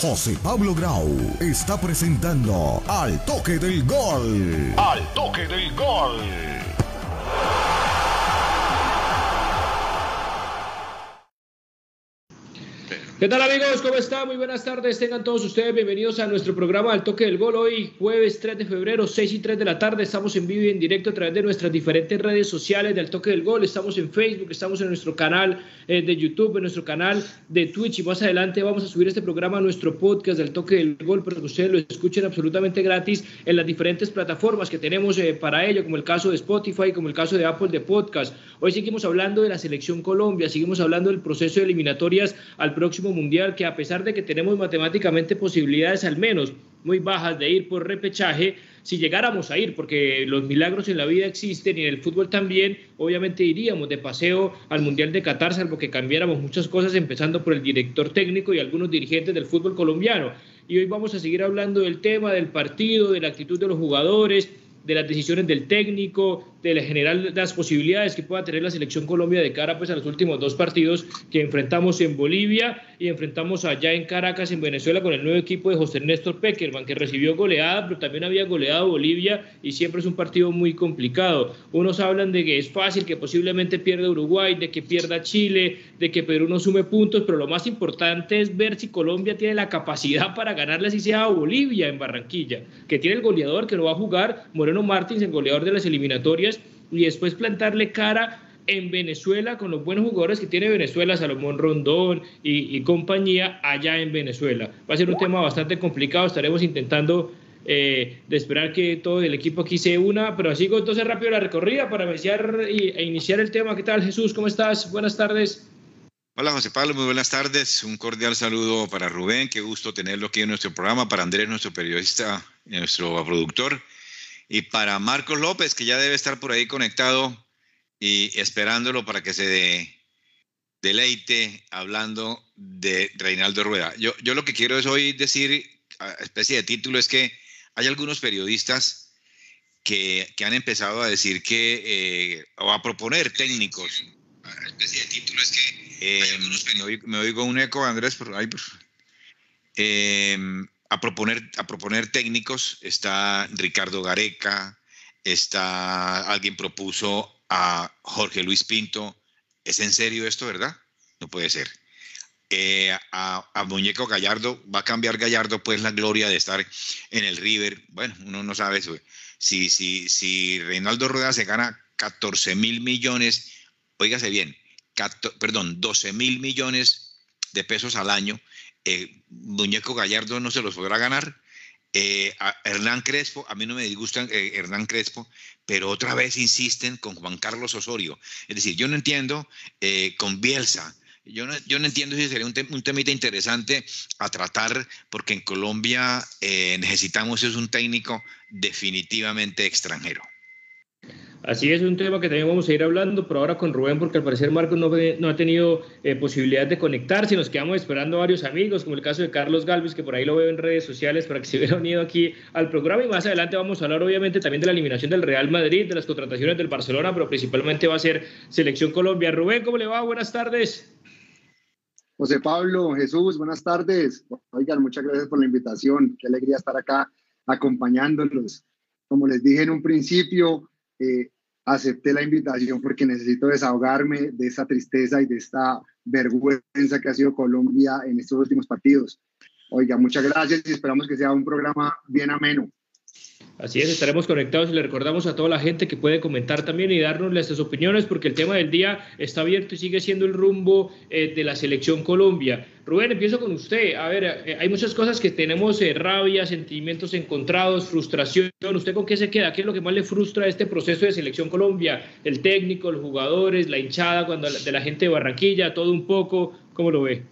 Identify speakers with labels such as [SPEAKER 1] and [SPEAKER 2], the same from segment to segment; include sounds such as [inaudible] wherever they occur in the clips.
[SPEAKER 1] José Pablo Grau está presentando Al Toque del Gol. Al Toque del Gol.
[SPEAKER 2] ¿Qué tal amigos? ¿Cómo están? Muy buenas tardes. Tengan todos ustedes bienvenidos a nuestro programa Al Toque del Gol. Hoy, jueves 3 de febrero, 6 y 3 de la tarde. Estamos en vivo y en directo a través de nuestras diferentes redes sociales de Al Toque del Gol. Estamos en Facebook, estamos en nuestro canal eh, de YouTube, en nuestro canal de Twitch y más adelante vamos a subir este programa a nuestro podcast del Toque del Gol para que ustedes lo escuchen absolutamente gratis en las diferentes plataformas que tenemos eh, para ello, como el caso de Spotify, como el caso de Apple de Podcast. Hoy seguimos hablando de la selección Colombia, seguimos hablando del proceso de eliminatorias al próximo mundial que a pesar de que tenemos matemáticamente posibilidades al menos muy bajas de ir por repechaje, si llegáramos a ir, porque los milagros en la vida existen y en el fútbol también, obviamente iríamos de paseo al Mundial de Qatar, salvo que cambiáramos muchas cosas, empezando por el director técnico y algunos dirigentes del fútbol colombiano. Y hoy vamos a seguir hablando del tema, del partido, de la actitud de los jugadores, de las decisiones del técnico, de la general las posibilidades que pueda tener la selección Colombia de cara pues a los últimos dos partidos que enfrentamos en Bolivia y enfrentamos allá en Caracas en Venezuela con el nuevo equipo de José Néstor Peckerman que recibió goleada pero también había goleado Bolivia y siempre es un partido muy complicado. Unos hablan de que es fácil que posiblemente pierda Uruguay, de que pierda Chile, de que Perú no sume puntos, pero lo más importante es ver si Colombia tiene la capacidad para ganarle así sea a Bolivia en Barranquilla, que tiene el goleador que no va a jugar, Moreno Martins, el goleador de las eliminatorias y después plantarle cara en Venezuela con los buenos jugadores que tiene Venezuela, Salomón Rondón y, compañía allá en Venezuela. Va a ser un tema bastante complicado, estaremos intentando eh, de esperar que todo el equipo aquí se una, pero así entonces rápido la recorrida para iniciar, e iniciar el tema. ¿Qué tal Jesús? ¿Cómo estás? Buenas tardes.
[SPEAKER 3] Hola José Pablo, muy buenas tardes. Un cordial saludo para Rubén, qué gusto tenerlo aquí en nuestro programa, para Andrés, nuestro periodista, nuestro productor y para Marcos López, que ya debe estar por ahí conectado y esperándolo para que se deleite hablando de Reinaldo Rueda. Yo, yo lo que quiero es hoy decir, especie de título, es que hay algunos periodistas que, que han empezado a decir que, eh, o a proponer técnicos. Especie de título es que... Eh, me, oigo, un eco, Andrés, por ahí. Por, eh, a proponer, a proponer técnicos. Está Ricardo Gareca, está alguien propuso a Jorge Luis Pinto. ¿Es en serio esto, verdad? No puede ser. Eh, a, Muñeco Gallardo, va a cambiar Gallardo pues la gloria de estar en el River. Bueno, uno no sabe eso. Si, si, si Reinaldo Rueda se gana 14 mil millones, óigase bien, perdón, 12 mil millones de pesos al año, eh, Muñeco Gallardo no se los podrá ganar. Eh, Hernán Crespo, a mí no me disgusta eh, Hernán Crespo, pero otra vez insisten con Juan Carlos Osorio. Es decir, yo no entiendo con Bielsa. Yo no, yo no entiendo si sería un, un temita interesante a tratar, porque en Colombia necesitamos es un técnico definitivamente extranjero.
[SPEAKER 2] Así es un tema que también vamos a ir hablando, pero ahora con Rubén, porque al parecer Marcos no, no ha tenido eh, posibilidad de conectarse. Nos quedamos esperando varios amigos, como el caso de Carlos Galvez, que por ahí lo veo en redes sociales para que se [laughs] hubiera unido aquí al programa. Y más adelante vamos a hablar, obviamente, también de la eliminación del Real Madrid, de las contrataciones del Barcelona, pero principalmente va a ser Selección Colombia. Rubén, ¿cómo le va? Buenas tardes.
[SPEAKER 4] José Pablo, Jesús, buenas tardes. Oigan, muchas gracias por la invitación. Qué alegría estar acá acompañándolos. Como les dije en un principio, eh, acepté la invitación porque necesito desahogarme de esa tristeza y de esta vergüenza que ha sido Colombia en estos últimos partidos. Oiga, muchas gracias y esperamos que sea un programa bien ameno.
[SPEAKER 2] Así es, estaremos conectados y le recordamos a toda la gente que puede comentar también y darnos sus opiniones porque el tema del día está abierto y sigue siendo el rumbo eh, de la selección Colombia. Rubén, empiezo con usted. A ver, eh, hay muchas cosas que tenemos, eh, rabia, sentimientos encontrados, frustración. ¿Usted con qué se queda? ¿Qué es lo que más le frustra este proceso de selección Colombia? El técnico, los jugadores, la hinchada cuando, de la gente de Barranquilla, todo un poco. ¿Cómo lo ve?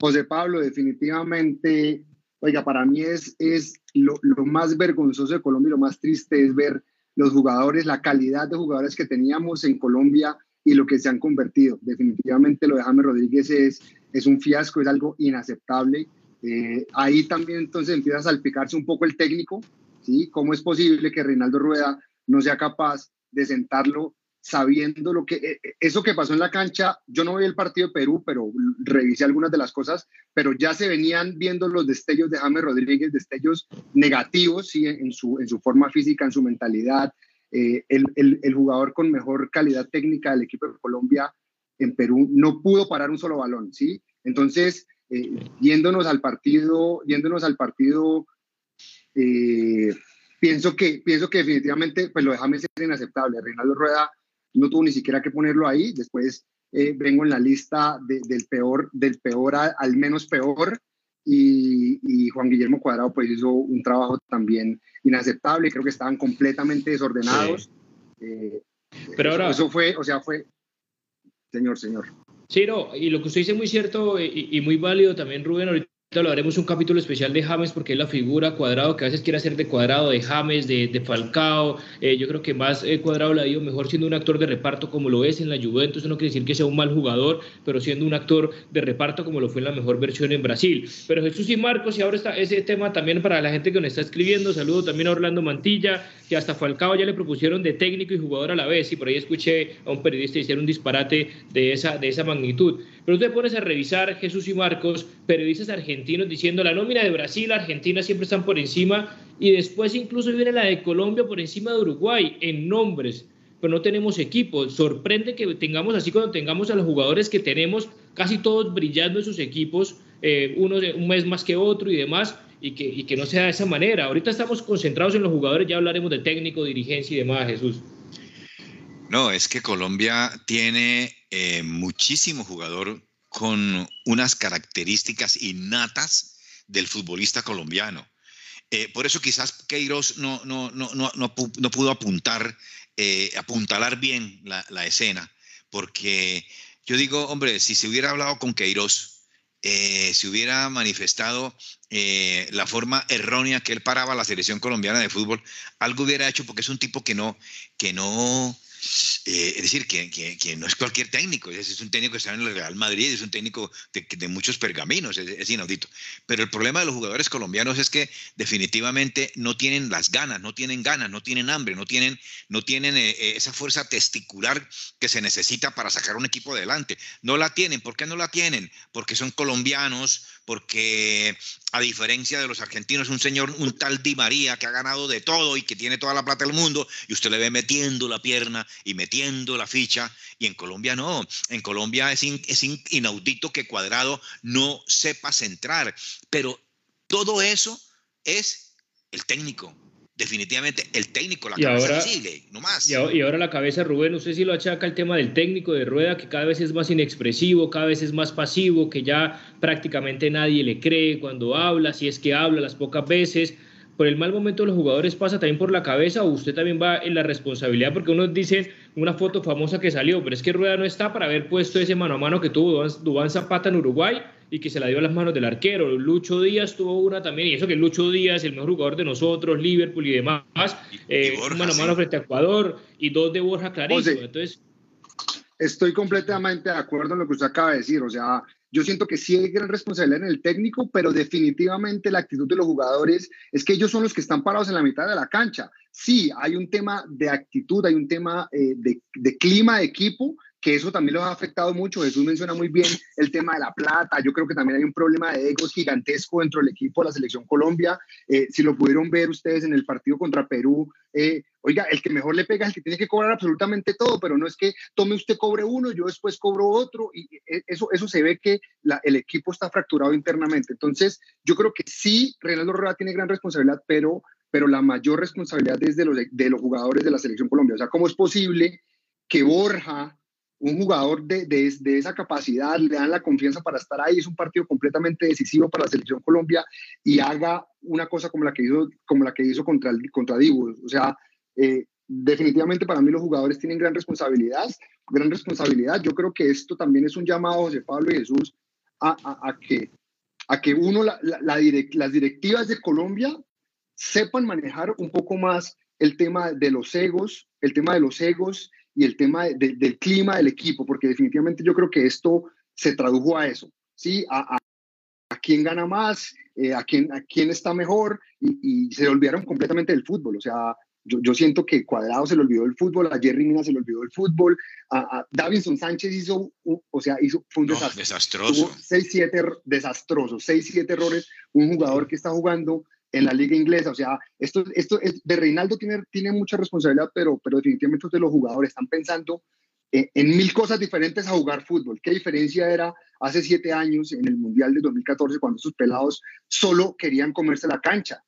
[SPEAKER 4] José Pablo, definitivamente Oiga, para mí es lo, más vergonzoso de Colombia y lo más triste es ver los jugadores, la calidad de jugadores que teníamos en Colombia y lo que se han convertido. Definitivamente lo de James Rodríguez es, es un fiasco, es algo inaceptable. Eh, ahí también entonces empieza a salpicarse un poco el técnico, ¿sí? ¿Cómo es posible que Reinaldo Rueda no sea capaz de sentarlo sabiendo lo que, eh, eh, eso que pasó en la cancha, yo no vi el partido de Perú, pero revisé algunas de las cosas, pero ya se venían viendo los destellos de James Rodríguez, destellos negativos, sí, en su, en su forma física, en su mentalidad. Eh, el, el, jugador con mejor calidad técnica del equipo de Colombia en Perú no pudo parar un solo balón, ¿sí? Entonces, yéndonos al partido, yéndonos al partido, pienso que, pienso que definitivamente pues lo de James es inaceptable. Reinaldo Rueda no tuvo ni siquiera que ponerlo ahí. Después eh, vengo en la lista del peor, del peor al menos peor. Y, Juan Guillermo Cuadrado pues hizo un trabajo también inaceptable. Creo que estaban completamente desordenados. Eh, Pero ahora... Eso fue, o sea, fue... Señor, señor.
[SPEAKER 2] Sí, no, y lo que usted dice es muy cierto y, y muy válido también, Rubén. Ahorita lo haremos un capítulo especial de James porque es la figura cuadrado que a veces quiere hacer de cuadrado, de James, de, Falcao. Eh, yo creo que más eh, cuadrado le ha ido mejor siendo un actor de reparto como lo es en la Juventus. Eso no quiere decir que sea un mal jugador, pero siendo un actor de reparto como lo fue en la mejor versión en Brasil. Pero Jesús y Marcos, y ahora está ese tema también para la gente que nos está escribiendo. Saludo también a Orlando Mantilla, que hasta Falcao ya le propusieron de técnico y jugador a la vez. Y por ahí escuché a un periodista decir un disparate de esa, de esa magnitud. Pero tú te pones a revisar, Jesús y Marcos, periodistas argentinos diciendo la nómina de Brasil, Argentina siempre están por encima y después incluso viene la de Colombia por encima de Uruguay en nombres, pero no tenemos equipo. Sorprende que tengamos así cuando tengamos a los jugadores que tenemos, casi todos brillando en sus equipos, eh, uno un mes más que otro y demás, y que, y que no sea de esa manera. Ahorita estamos concentrados en los jugadores, ya hablaremos de técnico, dirigencia y demás, Jesús.
[SPEAKER 3] No, es que Colombia tiene eh, muchísimo jugador con unas características innatas del futbolista colombiano. Eh, por eso quizás Queiroz no, no, no, no, pudo apuntar, eh, apuntalar bien la, escena, porque yo digo, hombre, si se hubiera hablado con Queiroz, eh, se hubiera manifestado la forma errónea que él paraba la selección colombiana de fútbol, algo hubiera hecho porque es un tipo que no, que no, eh, es decir, que, no es cualquier técnico, es, un técnico que está en el Real Madrid, es un técnico de, de muchos pergaminos, es, inaudito. Pero el problema de los jugadores colombianos es que definitivamente no tienen las ganas, no tienen ganas, no tienen hambre, no tienen, no tienen eh, eh, esa fuerza testicular que se necesita para sacar un equipo adelante. No la tienen, ¿por qué no la tienen? Porque son colombianos, porque a diferencia de los argentinos, un señor, un tal Di María que ha ganado de todo y que tiene toda la plata del mundo, y usted le ve metiendo la pierna y metiendo la ficha, y en Colombia no. En Colombia es, es inaudito que Cuadrado no sepa centrar, pero todo eso es el técnico definitivamente el técnico, la cabeza sigue, no más.
[SPEAKER 2] Y ahora, la cabeza, Rubén, usted sí lo achaca el tema del técnico de rueda, que cada vez es más inexpresivo, cada vez es más pasivo, que ya prácticamente nadie le cree cuando habla, si es que habla las pocas veces. Por el mal momento de los jugadores pasa también por la cabeza, o usted también va en la responsabilidad, porque uno dice una foto famosa que salió, pero es que Rueda no está para haber puesto ese mano a mano que tuvo Dubán Zapata en Uruguay y que se la dio a las manos del arquero. Lucho Díaz tuvo una también, y eso que Lucho Díaz, el mejor jugador de nosotros, Liverpool y demás, eh, mano a mano frente a Ecuador y dos de Borja clarísimo. Entonces,
[SPEAKER 4] estoy completamente de acuerdo en lo que usted acaba de decir. O sea, yo siento que sí hay gran responsabilidad en el técnico, pero definitivamente la actitud de los jugadores es que ellos son los que están parados en la mitad de la cancha. Sí, hay un tema de actitud, hay un tema eh, de, de clima de equipo, que eso también los ha afectado mucho. Jesús menciona muy bien el tema de la plata. Yo creo que también hay un problema de egos gigantesco dentro del equipo de la selección Colombia. Eh, si lo pudieron ver ustedes en el partido contra Perú, eh, oiga, el que mejor le pega es el que tiene que cobrar absolutamente todo, pero no es que tome usted cobre uno, yo después cobro otro, y eh, eso, eso se ve que el equipo está fracturado internamente. Entonces, yo creo que sí, Reinaldo Rueda tiene gran responsabilidad, pero, pero la mayor responsabilidad es de los, de los jugadores de la selección Colombia. O sea, ¿cómo es posible que Borja, un jugador de, de, esa capacidad, le dan la confianza para estar ahí, es un partido completamente decisivo para la selección Colombia y haga una cosa como la que hizo, como la que hizo contra, contra Dibu. O sea, eh, definitivamente para mí los jugadores tienen gran responsabilidad, gran responsabilidad. Yo creo que esto también es un llamado, José Pablo y Jesús, a, a, que, a que uno, la, la, las directivas de Colombia sepan manejar un poco más el tema de los egos, el tema de los egos y el tema del clima del equipo, porque definitivamente yo creo que esto se tradujo a eso, ¿sí? A, a, quién gana más, eh, a, quién, a quién está mejor, y, se olvidaron completamente del fútbol. O sea, Yo, siento que Cuadrado se le olvidó el fútbol, a Jerry Mina se le olvidó el fútbol, a, Davinson Sánchez hizo, o sea, hizo, fue un desastre.
[SPEAKER 3] Desastroso.
[SPEAKER 4] 6-7 desastrosos, 6-7 errores. Un jugador que está jugando en la liga inglesa, o sea, esto, esto es, de Reinaldo tiene, tiene mucha responsabilidad, pero, pero definitivamente de los jugadores están pensando en, mil cosas diferentes a jugar fútbol. ¿Qué diferencia era hace siete años en el Mundial de 2014 cuando esos pelados solo querían comerse la cancha?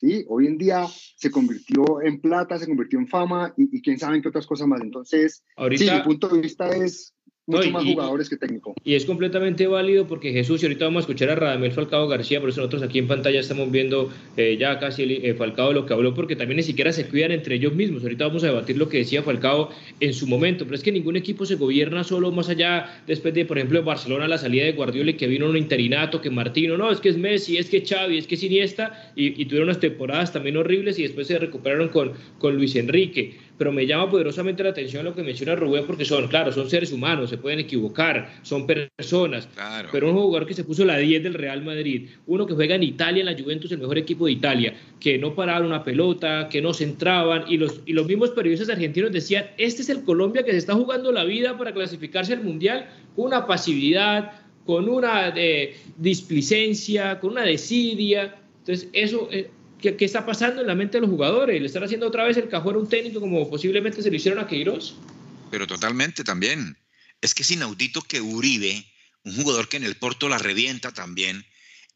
[SPEAKER 4] ¿sí? Hoy en día se convirtió en plata, se convirtió en fama y, quién sabe en qué otras cosas más. Entonces, sí, mi punto de vista es mucho más jugadores que técnico.
[SPEAKER 2] Y es completamente válido porque Jesús, y ahorita vamos a escuchar a Radamel Falcao García, por eso nosotros aquí en pantalla estamos viendo eh, ya casi el, eh, Falcao lo que habló, porque también ni siquiera se cuidan entre ellos mismos. Ahorita vamos a debatir lo que decía Falcao en su momento, pero es que ningún equipo se gobierna solo más allá, después de, por ejemplo, Barcelona, la salida de Guardiola y que vino un interinato, que Martino, no, es que es Messi, es que Xavi, es que es Iniesta, y, y tuvieron unas temporadas también horribles y después se recuperaron con, con Luis Enrique pero me llama poderosamente la atención lo que menciona Rubén, porque son, claro, son seres humanos, se pueden equivocar, son personas, pero un jugador que se puso la 10 del Real Madrid, uno que juega en Italia, en la Juventus, el mejor equipo de Italia, que no paraban una pelota, que no se entraban, y los, y los mismos periodistas argentinos decían, este es el Colombia que se está jugando la vida para clasificarse al Mundial, una pasividad, con una eh, displicencia, con una desidia, entonces eso... Eh, ¿Qué, está pasando en la mente de los jugadores? ¿Le están haciendo otra vez el cajón a un técnico como posiblemente se lo hicieron a Queiroz?
[SPEAKER 3] Pero totalmente también. Es que es inaudito que Uribe, un jugador que en el Porto la revienta también,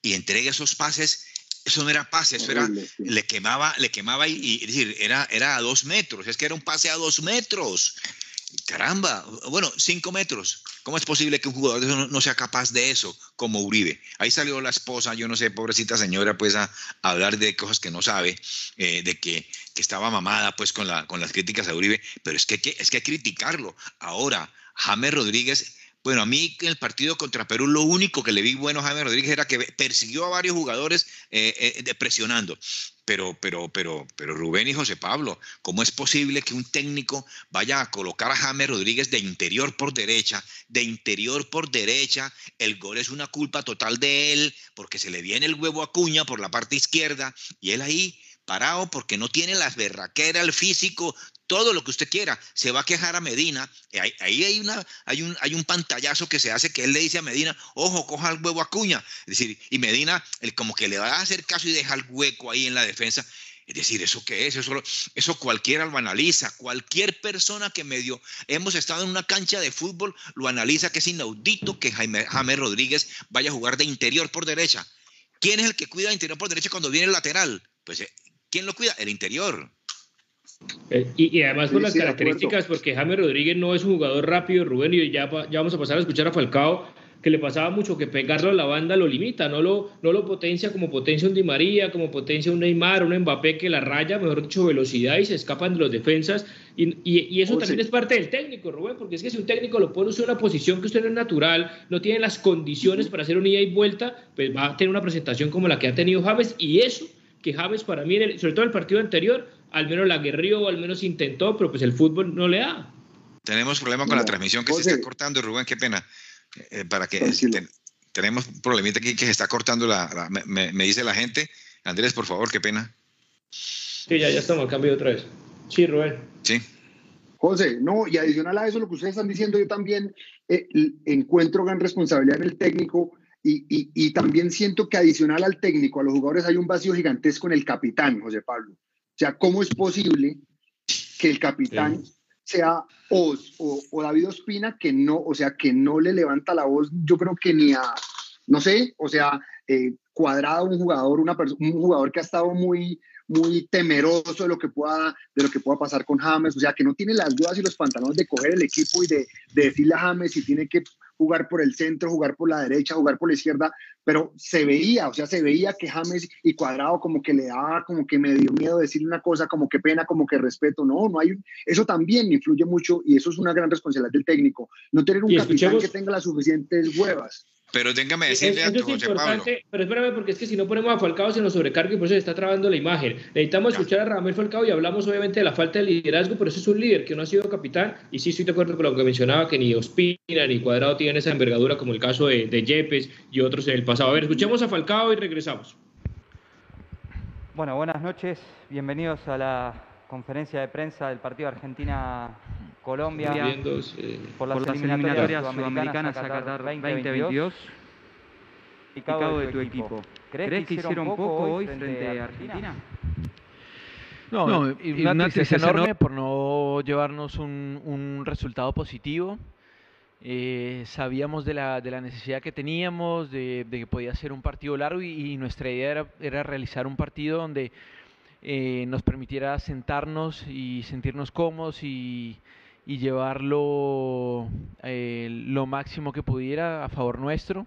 [SPEAKER 3] y entregue esos pases, eso no era pase, eso era, le quemaba, le quemaba y, decir, era, era a dos metros, es que era un pase a dos metros. Caramba, bueno, cinco metros. ¿Cómo es posible que un jugador no, sea capaz de eso, como Uribe? Ahí salió la esposa, yo no sé, pobrecita señora, pues a, hablar de cosas que no sabe, eh, de que, estaba mamada pues con, la, con las críticas a Uribe, pero es que, es que hay que criticarlo. Ahora, James Rodríguez bueno, a mí en el partido contra Perú lo único que le vi bueno a Jaime Rodríguez era que persiguió a varios jugadores eh, eh, presionando. Pero, pero, pero, pero Rubén y José Pablo, ¿cómo es posible que un técnico vaya a colocar a James Rodríguez de interior por derecha, de interior por derecha? El gol es una culpa total de él, porque se le viene el huevo a cuña por la parte izquierda, y él ahí parado porque no tiene las berraqueras, el físico, todo lo que usted quiera. Se va a quejar a Medina. Eh, ahí, hay, una, hay, un, pantallazo que se hace que él le dice a Medina, ojo, coja el huevo a cuña. Es decir, y Medina como que le va a hacer caso y deja el hueco ahí en la defensa. Es decir, ¿eso qué es? Eso, eso cualquiera lo analiza. Cualquier persona que medio hemos estado en una cancha de fútbol lo analiza que es inaudito que Jaime, Jaime Rodríguez vaya a jugar de interior por derecha. ¿Quién es el que cuida de interior por derecha cuando viene el lateral? Pues eh, ¿Quién lo cuida? El interior.
[SPEAKER 2] Eh, y, además por las características, porque James Rodríguez no es un jugador rápido, Rubén, y ya, ya vamos a pasar a escuchar a Falcao, que le pasaba mucho que pegarlo a la banda lo limita, no lo, no lo potencia como potencia un Di María, como potencia un Neymar, un Mbappé que la raya, mejor dicho, velocidad y se escapan de los defensas. Y, y, eso también es parte del técnico, Rubén, porque es que si un técnico lo pone en una posición que usted no es natural, no tiene las condiciones para hacer un ida y vuelta, pues va a tener una presentación como la que ha tenido James y eso que James para mí, sobre todo en el partido anterior, al menos la guerrió, al menos intentó, pero pues el fútbol no le da.
[SPEAKER 3] Tenemos problema con la transmisión que se está cortando, Rubén, qué pena. Eh, para que tenemos un problemita aquí que se está cortando la, me, dice la gente. Andrés, por favor, qué pena.
[SPEAKER 2] Sí, ya, ya estamos, cambio otra vez. Sí, Rubén.
[SPEAKER 3] Sí.
[SPEAKER 4] José, no, y adicional a eso, lo que ustedes están diciendo, yo también eh, encuentro gran responsabilidad en el técnico y, también siento que adicional al técnico, a los jugadores, hay un vacío gigantesco en el capitán, José Pablo. O sea, ¿cómo es posible que el capitán sea Oz o, David Ospina que no, o sea, que no le levanta la voz, yo creo que ni a, no sé, o sea, eh, cuadrado un jugador, una un jugador que ha estado muy, muy temeroso de lo que pueda de lo que pueda pasar con James, o sea, que no tiene las dudas y los pantalones de coger el equipo y de, de decirle a James si tiene que jugar por el centro, jugar por la derecha, jugar por la izquierda, pero se veía, o sea, se veía que James y Cuadrado como que le daba, como que me dio miedo decirle una cosa, como que pena, como que respeto, no, no hay, eso también influye mucho y eso es una gran responsabilidad del técnico, no tener un capitán que tenga las suficientes huevas.
[SPEAKER 3] Pero téngame decirle a tu José Pablo.
[SPEAKER 2] Pero espérame, porque es que si no ponemos a Falcao se nos sobrecarga y por eso se está trabando la imagen. Necesitamos escuchar a Ramel Falcao y hablamos obviamente de la falta de liderazgo, pero eso es un líder que no ha sido capitán. Y sí estoy de acuerdo con lo que mencionaba, que ni Ospina ni Cuadrado tienen esa envergadura como el caso de, de Yepes y otros en el pasado. A ver, escuchemos a Falcao y regresamos.
[SPEAKER 5] Bueno, buenas noches. Bienvenidos a la conferencia de prensa del partido Argentina-Colombia
[SPEAKER 6] por las, eliminatorias, sudamericanas a Qatar 2022. Picado de tu equipo. ¿Crees que hicieron poco hoy frente a Argentina?
[SPEAKER 7] No, una, tristeza enorme por no llevarnos un, resultado positivo. Eh, sabíamos de la, de la, necesidad que teníamos, de, que podía ser un partido largo y, nuestra idea era, era, realizar un partido donde eh, nos permitiera sentarnos y sentirnos cómodos y, y llevarlo eh, lo máximo que pudiera a favor nuestro.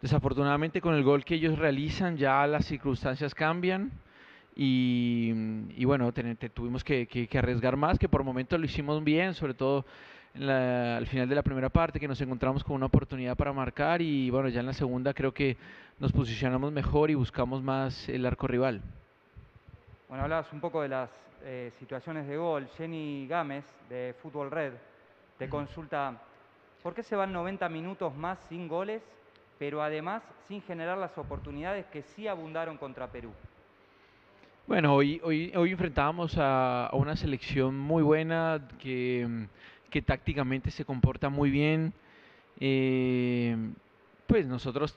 [SPEAKER 7] Desafortunadamente con el gol que ellos realizan ya las circunstancias cambian y, bueno, tuvimos que, arriesgar más, que por momento lo hicimos bien, sobre todo al final de la primera parte, que nos encontramos con una oportunidad para marcar y bueno, ya en la segunda creo que nos posicionamos mejor y buscamos más el arco rival.
[SPEAKER 5] Bueno, hablabas un poco de las eh, situaciones de gol. Jenny Gámez, de Fútbol Red, te consulta, ¿por qué se van 90 minutos más sin goles, pero además sin generar las oportunidades que sí abundaron contra Perú?
[SPEAKER 7] Bueno, hoy, hoy, hoy enfrentábamos a, una selección muy buena que, que tácticamente se comporta muy bien. Eh, pues nosotros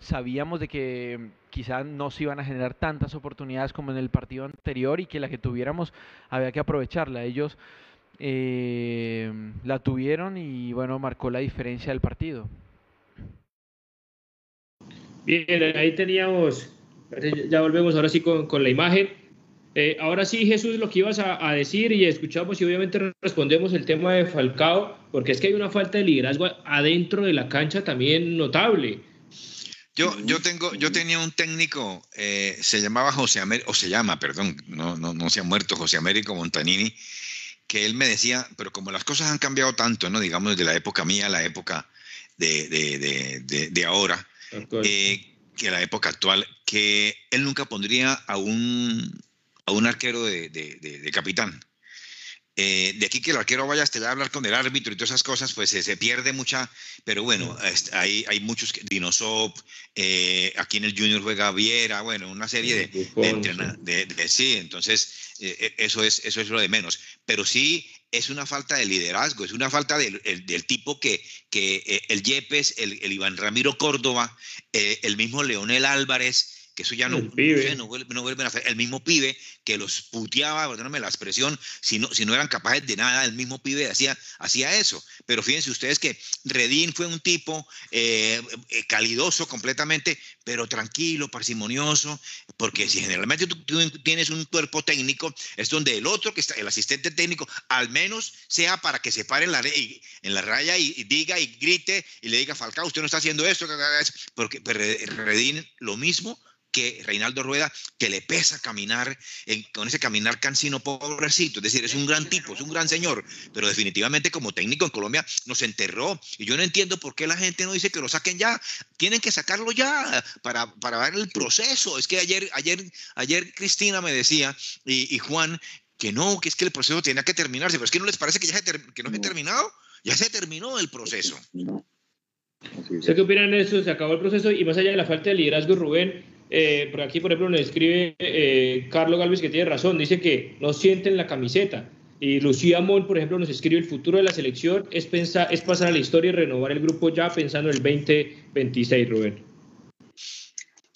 [SPEAKER 7] sabíamos de que quizás no se iban a generar tantas oportunidades como en el partido anterior y que la que tuviéramos había que aprovecharla. Ellos eh, la tuvieron y bueno, marcó la diferencia del partido.
[SPEAKER 2] Bien, ahí teníamos ya volvemos ahora sí con, con la imagen. Eh, ahora sí, Jesús, lo que ibas a, decir y escuchamos y obviamente respondemos el tema de Falcao, porque es que hay una falta de liderazgo adentro de la cancha también notable.
[SPEAKER 3] Yo, yo, tengo, yo tenía un técnico, eh, se llamaba José Américo, o se llama, perdón, no, no, no se ha muerto, José Américo Montanini, que él me decía, pero como las cosas han cambiado tanto, ¿no? digamos, desde la época mía a la época de, de, de, de ahora, eh, que la época actual, que él nunca pondría a un, a un arquero de, de, capitán. Eh, de aquí que el arquero vaya a hablar con el árbitro y todas esas cosas, pues se, pierde mucha, pero bueno, hay, hay muchos, Dinosop, eh, aquí en el Junior juega Viera, bueno, una serie de, de, sí, entonces eh, eso, es, eso es lo de menos, pero sí es una falta de liderazgo, es una falta del, del tipo que, que eh, el Yepes, el, el, Iván Ramiro Córdoba, eh, el mismo Leonel Álvarez, que eso ya no, no, vuelven a hacer. El mismo pibe que los puteaba, perdóname la expresión, si no, si no eran capaces de nada, el mismo pibe hacía, hacía eso. Pero fíjense ustedes que Redín fue un tipo eh, eh, calidoso completamente, pero tranquilo, parsimonioso, porque si generalmente tú, tienes un cuerpo técnico, es donde el otro, que está, el asistente técnico, al menos sea para que se pare en la, en la raya y, diga y grite y le diga, Falcao, usted no está haciendo esto, porque Redín lo mismo que Reinaldo Rueda, que le pesa caminar con ese caminar cansino pobrecito. Es decir, es un gran tipo, es un gran señor, pero definitivamente como técnico en Colombia nos enterró. Y yo no entiendo por qué la gente no dice que lo saquen ya. Tienen que sacarlo ya para, para ver el proceso. Es que ayer, ayer, ayer Cristina me decía y, Juan que no, que es que el proceso tenía que terminarse, pero es que no les parece que ya se que no se ha terminado. Ya se terminó el proceso.
[SPEAKER 2] ¿Qué opinan de eso? Se acabó el proceso y más allá de la falta de liderazgo, Rubén, eh, por aquí, por ejemplo, nos escribe eh, Carlos Galvez que tiene razón, dice que no sienten la camiseta. Y Lucía Mon, por ejemplo, nos escribe el futuro de la selección es, pensar, es pasar a la historia y renovar el grupo ya pensando en el 2026, Rubén.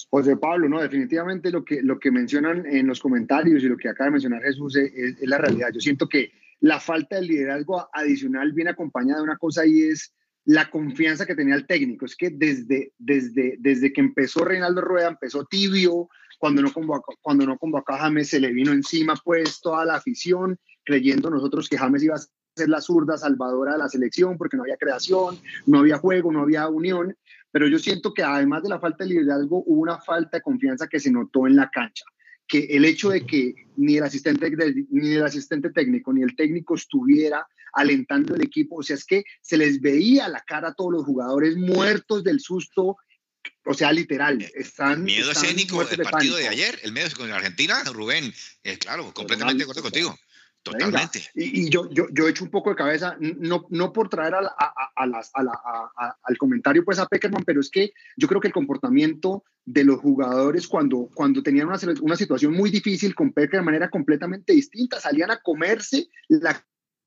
[SPEAKER 4] José Pablo, no, definitivamente lo que, lo que mencionan en los comentarios y lo que acaba de mencionar Jesús es, es la realidad. Yo siento que la falta de liderazgo adicional viene acompañada de una cosa y es la confianza que tenía el técnico. Es que desde, desde, desde que empezó Reinaldo Rueda, empezó tibio, cuando no, convocó, cuando no convocó a James se le vino encima pues toda la afición, creyendo nosotros que James iba a ser la zurda salvadora de la selección porque no había creación, no había juego, no había unión. Pero yo siento que además de la falta de liderazgo, hubo una falta de confianza que se notó en la cancha que el hecho de que ni el asistente, ni el asistente técnico ni el técnico estuviera alentando el equipo, o sea, es que se les veía la cara a todos los jugadores muertos del susto, o sea, literal, están...
[SPEAKER 3] Miedo escénico del partido de ayer, el medio con Argentina, Rubén, eh, claro, completamente de acuerdo contigo. Totalmente.
[SPEAKER 4] Y, yo, yo, yo he hecho un poco de cabeza, no, no por traer a, a, las, al comentario pues a Peckerman, pero es que yo creo que el comportamiento de los jugadores cuando, cuando tenían una, una situación muy difícil con Peckerman de manera completamente distinta, salían a comerse la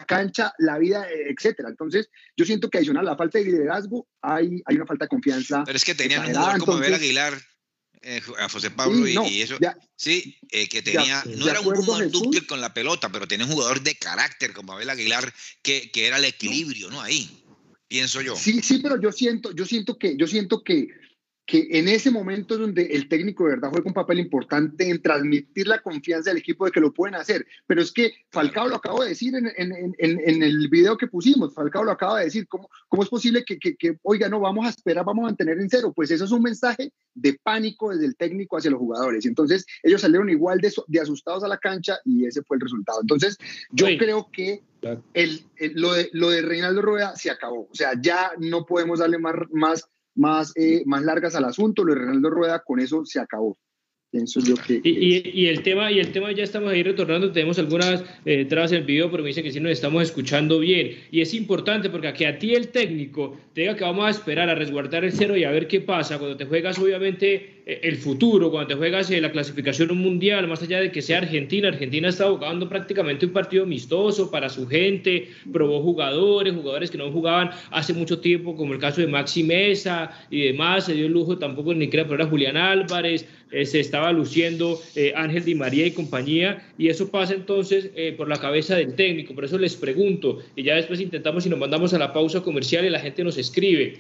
[SPEAKER 4] cancha, la vida, etcétera. Entonces, yo siento que adicional a la falta de liderazgo, hay, hay una falta de confianza.
[SPEAKER 3] Pero es que tenían un jugador como Abel Aguilar, eh, a José Pablo y, eso, sí, eh, que tenía, no era un jugador dúctil con la pelota, pero tenía un jugador de carácter como Abel Aguilar, que, que era el equilibrio, ¿no? Ahí, pienso yo.
[SPEAKER 4] Sí, sí, pero yo siento, yo siento que, yo siento que que en ese momento es donde el técnico de verdad juega un papel importante en transmitir la confianza del equipo de que lo pueden hacer. Pero es que Falcao lo acabo de decir en, en, en, el video que pusimos, Falcao lo acaba de decir, ¿cómo, cómo es posible que, que, que, oiga, no, vamos a esperar, vamos a mantener en cero? Pues eso es un mensaje de pánico desde el técnico hacia los jugadores. Entonces ellos salieron igual de, de asustados a la cancha y ese fue el resultado. Entonces yo creo que el, lo, de, lo de Reinaldo Rueda se acabó. O sea, ya no podemos darle más, más más, eh, más largas al asunto. Luis Renaldo Rueda con eso se acabó. Pienso yo que,
[SPEAKER 2] y, el tema, y el tema ya estamos ahí retornando, tenemos algunas eh, trabas en el video, pero me dicen que sí nos estamos escuchando bien. Y es importante porque aquí a ti el técnico te diga que vamos a esperar a resguardar el cero y a ver qué pasa cuando te juegas obviamente el futuro, cuando te juegas la clasificación mundial, más allá de que sea Argentina, Argentina está jugando prácticamente un partido amistoso para su gente, probó jugadores, jugadores que no jugaban hace mucho tiempo, como el caso de Maxi Mesa y demás, se dio el lujo tampoco ni siquiera probar a Julián Álvarez, eh, se estaba luciendo eh, Ángel Di María y compañía, y eso pasa entonces por la cabeza del técnico, por eso les pregunto, y ya después intentamos y nos mandamos a la pausa comercial y la gente nos escribe.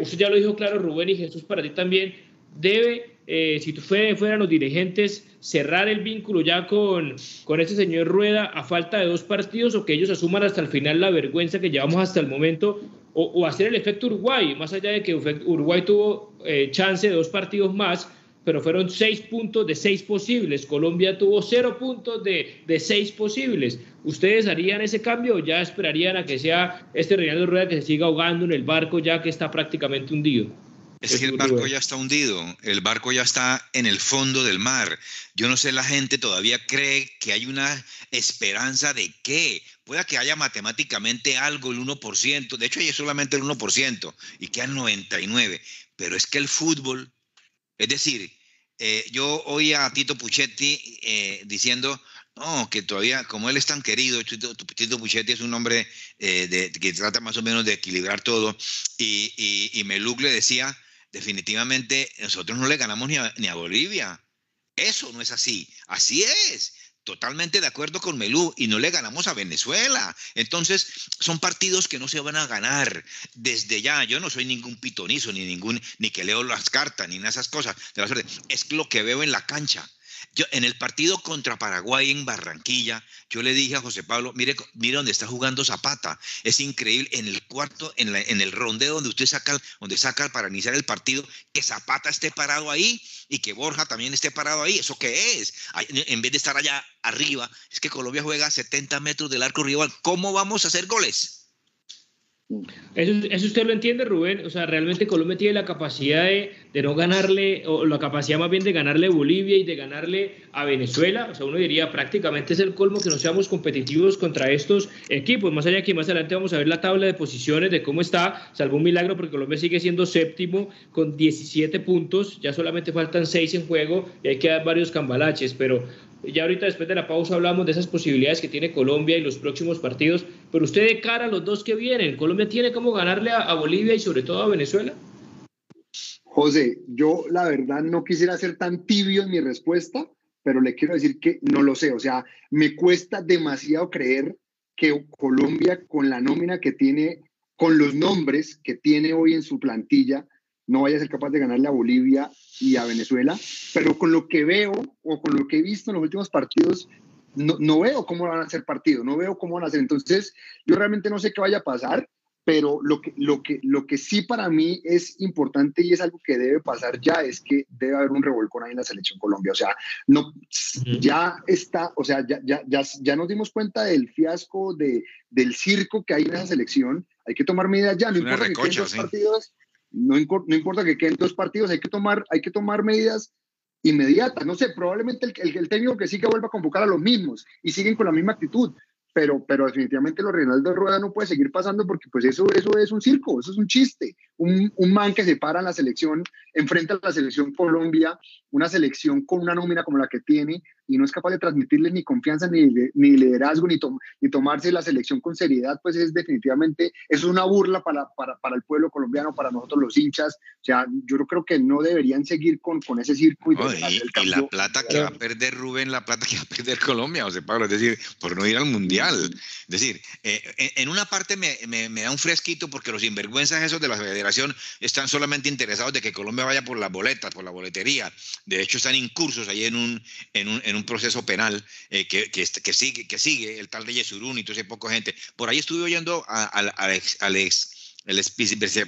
[SPEAKER 2] usted ya lo dijo claro, Rubén y Jesús, para ti también, debe, eh, si tú fueran los dirigentes, cerrar el vínculo ya con, con este señor Rueda a falta de dos partidos o que ellos asuman hasta el final la vergüenza que llevamos hasta el momento o, hacer el efecto Uruguay, más allá de que Uruguay tuvo eh, chance de dos partidos más, pero fueron seis puntos de seis posibles. Colombia tuvo cero puntos de, de seis posibles. ¿Ustedes harían ese cambio o ya esperarían a que sea este Reinaldo Rueda que se siga ahogando en el barco ya que está prácticamente hundido?
[SPEAKER 3] Es que el barco ya está hundido, el barco ya está en el fondo del mar. Yo no sé, la gente todavía cree que hay una esperanza de qué. Pueda que haya matemáticamente algo, el 1%, de hecho hay solamente el 1% y quedan 99%, pero es que el fútbol, es decir, eh, yo oí a Tito Puchetti eh, diciendo, no, que todavía, como él es tan querido, Tito, Puchetti es un hombre eh, que trata más o menos de equilibrar todo, y, y, y Meluc le decía, definitivamente nosotros no le ganamos ni a, Bolivia. Eso no es así. Así es totalmente de acuerdo con Melú y no le ganamos a Venezuela. Entonces, son partidos que no se van a ganar desde ya. Yo no soy ningún pitonizo, ni ningún, ni que leo las cartas, ni esas cosas de la suerte. Es lo que veo en la cancha. Yo, en el partido contra Paraguay en Barranquilla, yo le dije a José Pablo, mire, mire dónde está jugando Zapata. Es increíble, en el cuarto, en, en el rondeo donde usted saca, donde saca para iniciar el partido, que Zapata esté parado ahí y que Borja también esté parado ahí. ¿Eso qué es? En vez de estar allá arriba, es que Colombia juega a 70 metros del arco rival. ¿Cómo vamos a hacer goles?
[SPEAKER 2] Eso, usted lo entiende, Rubén. O sea, realmente Colombia tiene la capacidad de, no ganarle, o la capacidad más bien de ganarle a Bolivia y de ganarle a Venezuela. O sea, uno diría prácticamente es el colmo que no seamos competitivos contra estos equipos. Más allá que más adelante vamos a ver la tabla de posiciones de cómo está. Salvo un milagro porque Colombia sigue siendo séptimo con 17 puntos. Ya solamente faltan 6 en juego y hay que dar varios cambalaches. Pero ya ahorita después de la pausa hablamos de esas posibilidades que tiene Colombia y los próximos partidos, pero usted de cara a los dos que vienen, ¿Colombia tiene cómo ganarle a, Bolivia y sobre todo a Venezuela?
[SPEAKER 4] José, yo la verdad no quisiera ser tan tibio en mi respuesta, pero le quiero decir que no lo sé, o sea, me cuesta demasiado creer que Colombia con la nómina que tiene, con los nombres que tiene hoy en su plantilla, no vaya a ser capaz de ganarle a Bolivia y a Venezuela, pero con lo que veo o con lo que he visto en los últimos partidos, no, no veo cómo van a ser partidos, no veo cómo van a ser. Entonces, yo realmente no sé qué vaya a pasar, pero lo que, lo que, lo que sí para mí es importante y es algo que debe pasar ya es que debe haber un revolcón ahí en la selección Colombia. O sea, no, ya está, o sea, ya, ya, ya, ya nos dimos cuenta del fiasco de, del circo que hay en esa selección. Hay que tomar medidas ya, no importa que partidos no, no importa que queden dos partidos, hay que tomar, hay que tomar medidas inmediata. No sé, probablemente el, el, técnico que sigue vuelva a convocar a los mismos y siguen con la misma actitud pero, pero definitivamente lo Reinaldo Rueda no puede seguir pasando porque pues eso, eso es un circo, eso es un chiste. Un, un man que se para en la selección, enfrenta a la selección Colombia, una selección con una nómina como la que tiene y no es capaz de transmitirle ni confianza ni, ni liderazgo ni, ni tomarse la selección con seriedad, pues es definitivamente, es una burla para, para, para, el pueblo colombiano, para nosotros los hinchas. O sea, yo creo que no deberían seguir con, con ese circo.
[SPEAKER 3] Y, y, la plata que va a perder Rubén, la plata que va a perder Colombia, José Pablo, es decir, por no ir al Mundial. Es decir, eh, en una parte me, me, me, da un fresquito porque los sinvergüenzas esos de la federación están solamente interesados de que Colombia vaya por las boletas, por la boletería. De hecho, están incursos ahí en un, en un, en un proceso penal eh, que, que, sigue, que sigue el tal de Yesurún y esa poca gente. Por ahí estuve oyendo al, ex, al ex el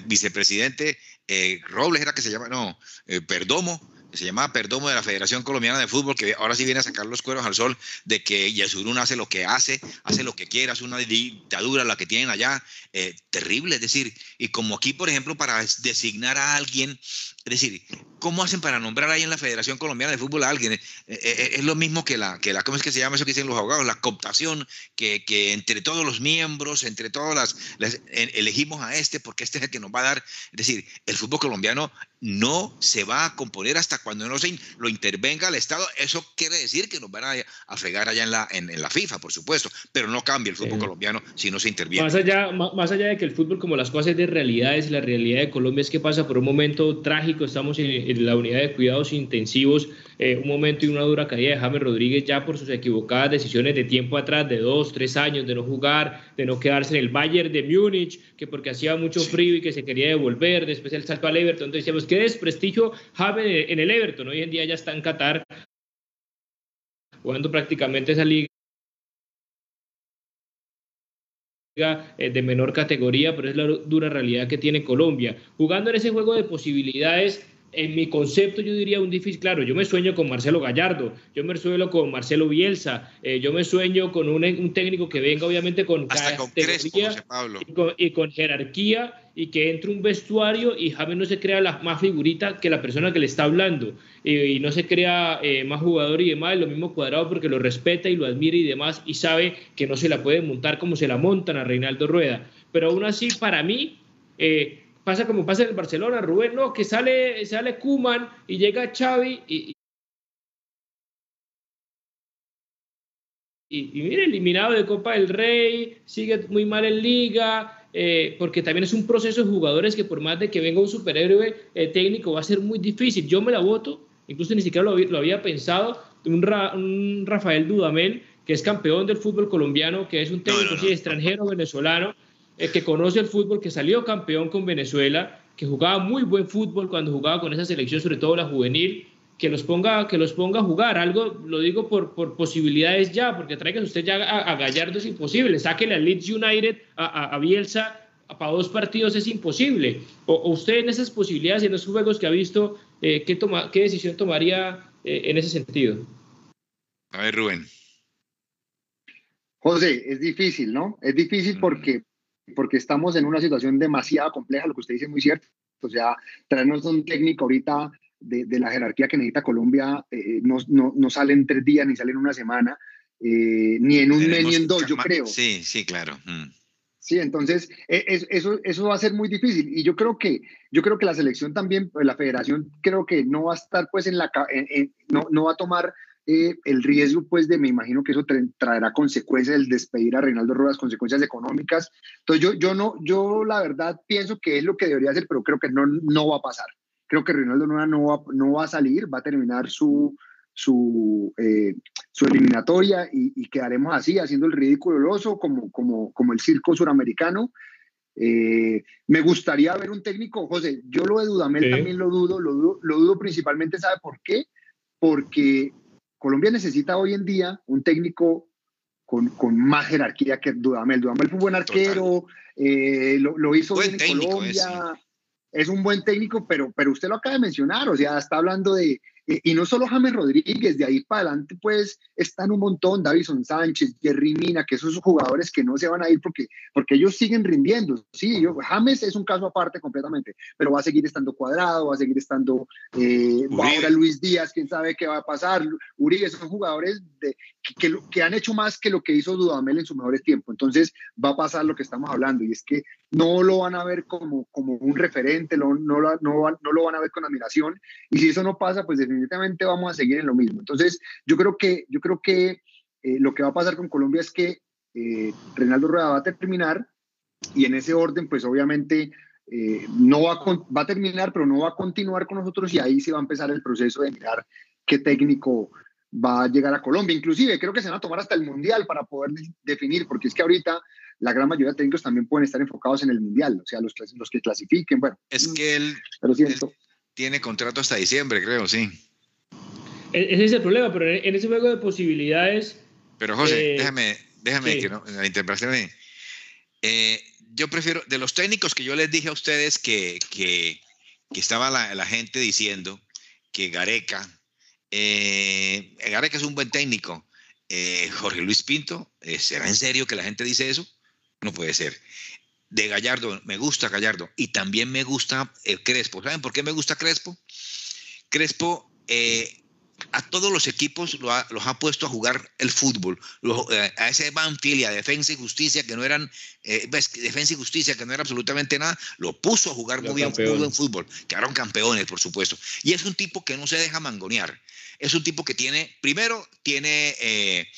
[SPEAKER 3] vicepresidente eh, Robles, era que se llama, no, Perdomo, se llamaba Perdomo de la Federación Colombiana de Fútbol, que ahora sí viene a sacar los cueros al sol de que Yesurún hace lo que hace, hace lo que quiera, es una dictadura la que tienen allá, eh, terrible, es decir, y como aquí, por ejemplo, para designar a alguien es decir, ¿cómo hacen para nombrar ahí en la Federación Colombiana de Fútbol a alguien? Eh, eh, eh, es lo mismo que la, que la, ¿cómo es que se llama eso que dicen los abogados? La cooptación, que, que entre todos los miembros, entre todas las, elegimos a este porque este es el que nos va a dar. Es decir, el fútbol colombiano no se va a componer hasta cuando no se lo intervenga el Estado. Eso quiere decir que nos van a, a fregar allá en la, en, la FIFA, por supuesto, pero no cambia el fútbol colombiano si no se interviene.
[SPEAKER 2] Más allá, más allá de que el fútbol, como las cosas de realidades, la realidad de Colombia es que pasa por un momento trágico estamos en, la unidad de cuidados intensivos, eh, un momento y una dura caída de James Rodríguez ya por sus equivocadas decisiones de tiempo atrás, de dos, tres años, de no jugar, de no quedarse en el Bayern de Múnich, que porque hacía mucho frío y que se quería devolver, después el salto al Everton, entonces decíamos, qué desprestigio James en el Everton, hoy en día ya está en Qatar jugando prácticamente esa liga de menor categoría, pero es la dura realidad que tiene Colombia. Jugando en ese juego de posibilidades, en mi concepto yo diría un difícil, claro, yo me sueño con Marcelo Gallardo, yo me sueño con Marcelo Bielsa, eh, yo me sueño con un, un, técnico que venga obviamente con
[SPEAKER 3] categoría
[SPEAKER 2] y, con, y con jerarquía y que entre un vestuario y James no se crea la, más figurita que la persona que le está hablando y no se crea eh, más jugador y demás, lo mismo cuadrado porque lo respeta y lo admira y demás y sabe que no se la puede montar como se la montan a Reinaldo Rueda. Pero aún así, para mí, eh, pasa como pasa en el Barcelona, Rubén, no, que sale, sale Kuman y llega Xavi y, y, y mire, eliminado de Copa del Rey, sigue muy mal en Liga, eh, porque también es un proceso de jugadores que por más de que venga un superhéroe eh, técnico va a ser muy difícil. Yo me la voto, incluso ni siquiera lo, había pensado, un, un, Rafael Dudamel, que es campeón del fútbol colombiano, que es un técnico extranjero venezolano, eh, que conoce el fútbol, que salió campeón con Venezuela, que jugaba muy buen fútbol cuando jugaba con esa selección, sobre todo la juvenil, que los ponga, que los ponga a jugar. Algo lo digo por, por posibilidades ya, porque traigan usted ya a, Gallardo es imposible. Sáquele a Leeds United, a, a, Bielsa, para dos partidos es imposible. O, usted en esas posibilidades, en esos juegos que ha visto, eh, ¿qué, toma, ¿qué decisión tomaría eh, en ese sentido?
[SPEAKER 3] A ver, Rubén.
[SPEAKER 4] José, es difícil, ¿no? Es difícil porque, porque estamos en una situación demasiado compleja, lo que usted dice es muy cierto. O sea, traernos un técnico ahorita de, la jerarquía que necesita Colombia eh, no, no, no, sale en tres días ni sale en una semana, eh, ni en un mes ni en dos, yo creo.
[SPEAKER 3] Sí, sí, claro. Mm.
[SPEAKER 4] Sí, entonces e, eso, eso va a ser muy difícil y yo creo que yo creo que la selección también, pues, la federación creo que no va a estar pues en la no, no va a tomar eh, el riesgo pues de me imagino que eso traerá consecuencias el despedir a Reinaldo Ruedas, consecuencias económicas. Entonces yo yo no yo la verdad pienso que es lo que debería hacer, pero creo que no no va a pasar. Creo que Reinaldo Nueva no va, no va a salir, va a terminar su, su, eh, su eliminatoria y, quedaremos así, haciendo el ridículo como, como, como el circo suramericano. Eh, me gustaría ver un técnico, José, yo lo de Dudamel también lo dudo, lo dudo, lo dudo principalmente, ¿sabe por qué? Porque Colombia necesita hoy en día un técnico con, con, más jerarquía que Dudamel. Dudamel fue un buen arquero, eh, lo, lo, hizo bien en Colombia es un buen técnico, pero, pero usted lo acaba de mencionar, o sea, está hablando de, eh, y no solo James Rodríguez, de ahí para adelante pues están un montón, Davison Sánchez, Jerry Mina, que esos jugadores que no se van a ir porque, porque ellos siguen rindiendo. Sí, yo, James es un caso aparte completamente, pero va a seguir estando cuadrado, va a seguir estando eh, ahora Luis Díaz, quién sabe qué va a pasar. Uribe son jugadores de, que, que, han hecho más que lo que hizo Dudamel en su mejores tiempos. Entonces va a pasar lo que estamos hablando y es que no lo van a ver como, como un referente, no, no, no, lo van a ver con admiración y si eso no pasa, pues definitivamente vamos a seguir en lo mismo. Entonces, yo creo que, yo creo que eh, lo que va a pasar con Colombia es que eh, Reinaldo Rueda va a terminar y en ese orden, pues obviamente eh, no va a, va a terminar, pero no va a continuar con nosotros y ahí se va a empezar el proceso de mirar qué técnico va a llegar a Colombia. Inclusive creo que se van a tomar hasta el Mundial para poder definir, porque es que ahorita la gran mayoría de técnicos también pueden estar enfocados en el Mundial, o sea, los, los que clasifiquen, bueno.
[SPEAKER 3] Es que él, tiene contrato hasta diciembre, creo, sí.
[SPEAKER 2] E-, ese es el problema, pero en ese juego de posibilidades.
[SPEAKER 3] Pero José, eh, déjame, déjame que no, la interpretación. Eh, yo prefiero, de los técnicos que yo les dije a ustedes que, que, que estaba la, la, gente diciendo que Gareca, eh, Gareca es un buen técnico. Eh, Jorge Luis Pinto, ¿será en serio que la gente dice eso? No puede ser de Gallardo, me gusta Gallardo y también me gusta el eh, Crespo. ¿Saben por qué me gusta Crespo? Crespo eh, a todos los equipos los ha puesto a jugar el fútbol, eh, a ese Banfield y a Defensa y Justicia que no eran, Defensa y Justicia que no era absolutamente nada, lo puso a jugar muy bien, muy buen fútbol, quedaron campeones por supuesto. Y es un tipo que no se deja mangonear, es un tipo que tiene, primero tiene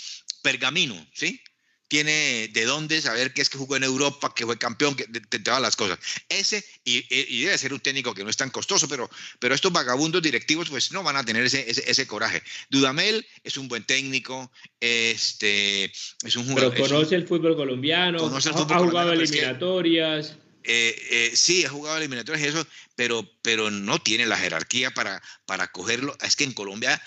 [SPEAKER 3] pergamino, ¿sí? Tiene de dónde saber que es que jugó en Europa, que fue campeón, que de, todas las cosas. Ese, y, debe ser un técnico que no es tan costoso, pero, pero estos vagabundos directivos pues no van a tener ese, ese, coraje. Dudamel es un buen técnico, este, es un
[SPEAKER 2] jugador... Pero conoce el fútbol colombiano, ha, jugado eliminatorias.
[SPEAKER 3] Eh, eh, sí, ha jugado eliminatorias y eso, pero, pero no tiene la jerarquía para, para cogerlo. Es que en Colombia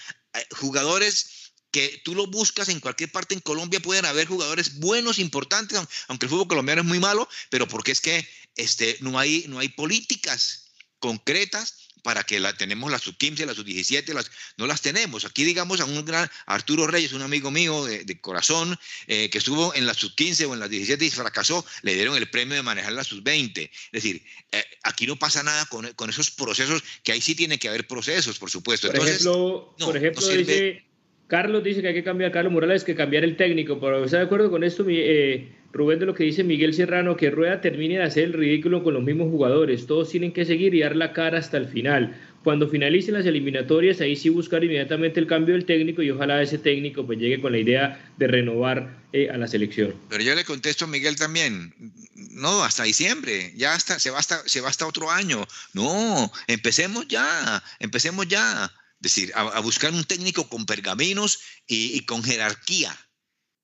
[SPEAKER 3] jugadores que tú lo buscas en cualquier parte en Colombia, pueden haber jugadores buenos, importantes, aunque el fútbol colombiano es muy malo, pero porque es que este, no, hay, no hay políticas concretas para que la, tenemos la sub-15, la sub-17, las, no las tenemos. Aquí digamos a un gran Arturo Reyes, un amigo mío de, corazón, eh, que estuvo en la sub-15 o en las 17 y fracasó, le dieron el premio de manejar la sub-20. Es decir, eh, aquí no pasa nada con, con, esos procesos, que ahí sí tiene que haber procesos, por supuesto.
[SPEAKER 2] Por ejemplo, por ejemplo dice Carlos dice que hay que cambiar, Carlos Morales, que cambiar el técnico. Pero ¿está de acuerdo con esto, eh, Rubén, de lo que dice Miguel Serrano? Que Rueda termine de hacer el ridículo con los mismos jugadores. Todos tienen que seguir y dar la cara hasta el final. Cuando finalicen las eliminatorias, ahí sí buscar inmediatamente el cambio del técnico y ojalá ese técnico pues llegue con la idea de renovar eh, a la selección.
[SPEAKER 3] Pero yo le contesto a Miguel también, no, hasta diciembre, ya hasta, se va hasta, se va hasta otro año. No, empecemos ya, empecemos ya decir, a, buscar un técnico con pergaminos y, con jerarquía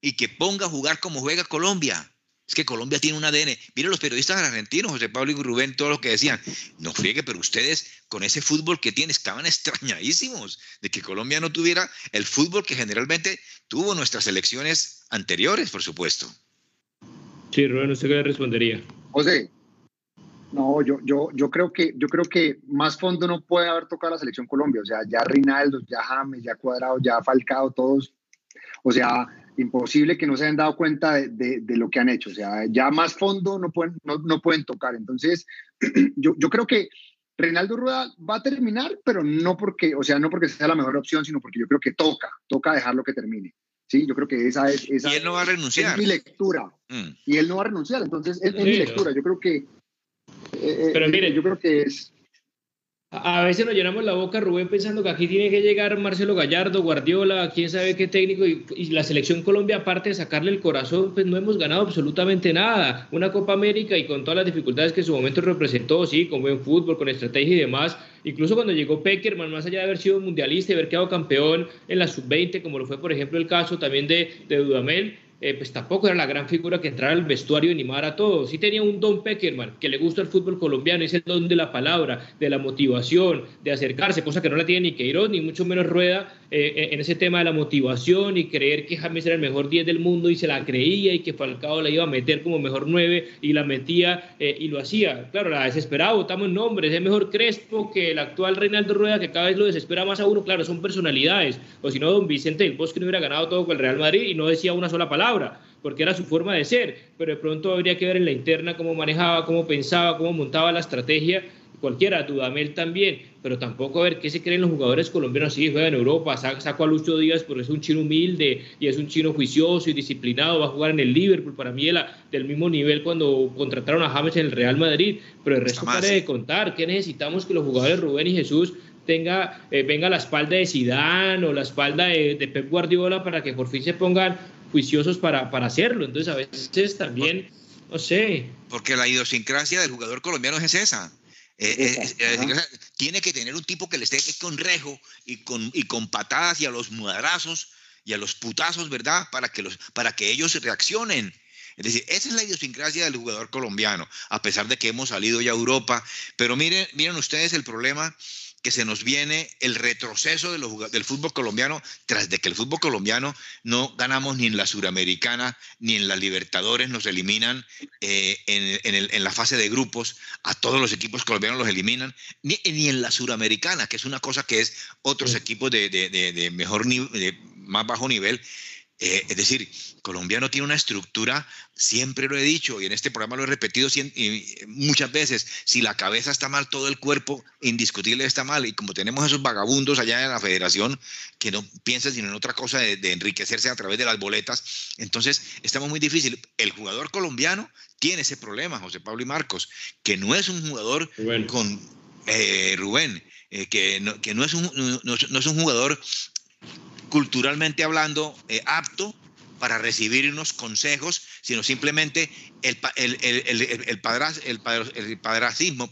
[SPEAKER 3] y que ponga a jugar como juega Colombia. Es que Colombia tiene un ADN. Miren los periodistas argentinos, José Pablo y Rubén, todo lo que decían. No friegue, pero ustedes con ese fútbol que tienen estaban extrañadísimos de que Colombia no tuviera el fútbol que generalmente tuvo nuestras elecciones anteriores, por supuesto.
[SPEAKER 2] Sí, Rubén, ¿usted qué le respondería?
[SPEAKER 4] José, no, yo, yo, yo, creo que, yo creo que más fondo no puede haber tocado la selección Colombia. O sea, ya Rinaldo, ya James, ya Cuadrado, ya Falcao, todos. O sea, imposible que no se hayan dado cuenta de, de, lo que han hecho. O sea, ya más fondo no pueden, no, no pueden tocar. Entonces, [clears throat] yo, yo creo que Reinaldo Rueda va a terminar, pero no porque, o sea, no porque sea la mejor opción, sino porque yo creo que toca, toca dejarlo que termine. Sí, yo creo que esa es. Esa
[SPEAKER 3] y él no va a renunciar.
[SPEAKER 4] Es mi lectura. Mm. Y él no va a renunciar. Entonces, es, es mi lectura. Yo creo que eh, Pero mire, yo creo que es...
[SPEAKER 2] A veces nos llenamos la boca, Rubén, pensando que aquí tiene que llegar Marcelo Gallardo, Guardiola, quién sabe qué técnico, y, la selección Colombia, aparte de sacarle el corazón, pues no hemos ganado absolutamente nada. Una Copa América y con todas las dificultades que en su momento representó, sí, con buen fútbol, con estrategia y demás. Incluso cuando llegó Peckerman, más allá de haber sido mundialista y haber quedado campeón en la sub-20, como lo fue, por ejemplo, el caso también de, de Dudamel, eh, pues tampoco era la gran figura que entrara al vestuario y animara a todos. Sí tenía un don Peckerman, que le gusta el fútbol colombiano, es el don de la palabra, de la motivación, de acercarse, cosa que no la tiene ni Queiroz, ni mucho menos Rueda eh, en ese tema de la motivación y creer que James era el mejor 10 del mundo y se la creía y que Falcao la iba a meter como mejor 9 y la metía eh, y lo hacía. Claro, la desesperaba, votamos nombres, es mejor Crespo que el actual Reinaldo Rueda, que cada vez lo desespera más a uno. Claro, son personalidades. O si no, don Vicente del Bosque no hubiera ganado todo con el Real Madrid y no decía una sola palabra porque era su forma de ser, pero de pronto habría que ver en la interna cómo manejaba, cómo pensaba, cómo montaba la estrategia cualquiera, Dudamel también, pero tampoco a ver qué se creen los jugadores colombianos, sí, juega en Europa, saco a Lucho Díaz porque es un chino humilde y es un chino juicioso y disciplinado, va a jugar en el Liverpool, para mí era del mismo nivel cuando contrataron a James en el Real Madrid, pero el resto pare de contar, ¿qué necesitamos que los jugadores Rubén y Jesús tenga, eh, venga la espalda de Sidán o la espalda de, de, Pep Guardiola para que por fin se pongan juiciosos para, para hacerlo, entonces a veces también, no sé.
[SPEAKER 3] Porque la idiosincrasia del jugador colombiano es esa eh, eh, eh, [laughs] tiene que tener un tipo que le esté con rejo y con, y con patadas y a los mudrazos y a los putazos, ¿verdad? Para que, los, para que ellos reaccionen. Es decir, esa es la idiosincrasia del jugador colombiano, a pesar de que hemos salido ya a Europa. Pero miren, miren ustedes el problema que se nos viene el retroceso del fútbol colombiano, tras de que el fútbol colombiano no ganamos ni en la Suramericana ni en la Libertadores, nos eliminan eh, en, la fase de grupos, a todos los equipos colombianos los eliminan, ni, en la Suramericana, que es una cosa que es otros equipos de, de mejor de más bajo nivel, eh, es decir, colombiano tiene una estructura, siempre lo he dicho y en este programa lo he repetido muchas veces, si la cabeza está mal, todo el cuerpo indiscutible está mal. Y como tenemos esos vagabundos allá en la federación que no piensan sino en otra cosa de, enriquecerse a través de las boletas, entonces estamos muy difícil. El jugador colombiano tiene ese problema, José Pablo y Marcos, que no es un jugador con eh, Rubén, eh, que, no, que no, es un, no, no es un jugador culturalmente hablando eh, apto para recibir unos consejos, sino simplemente el, el, el, el, el, padracismo, pues,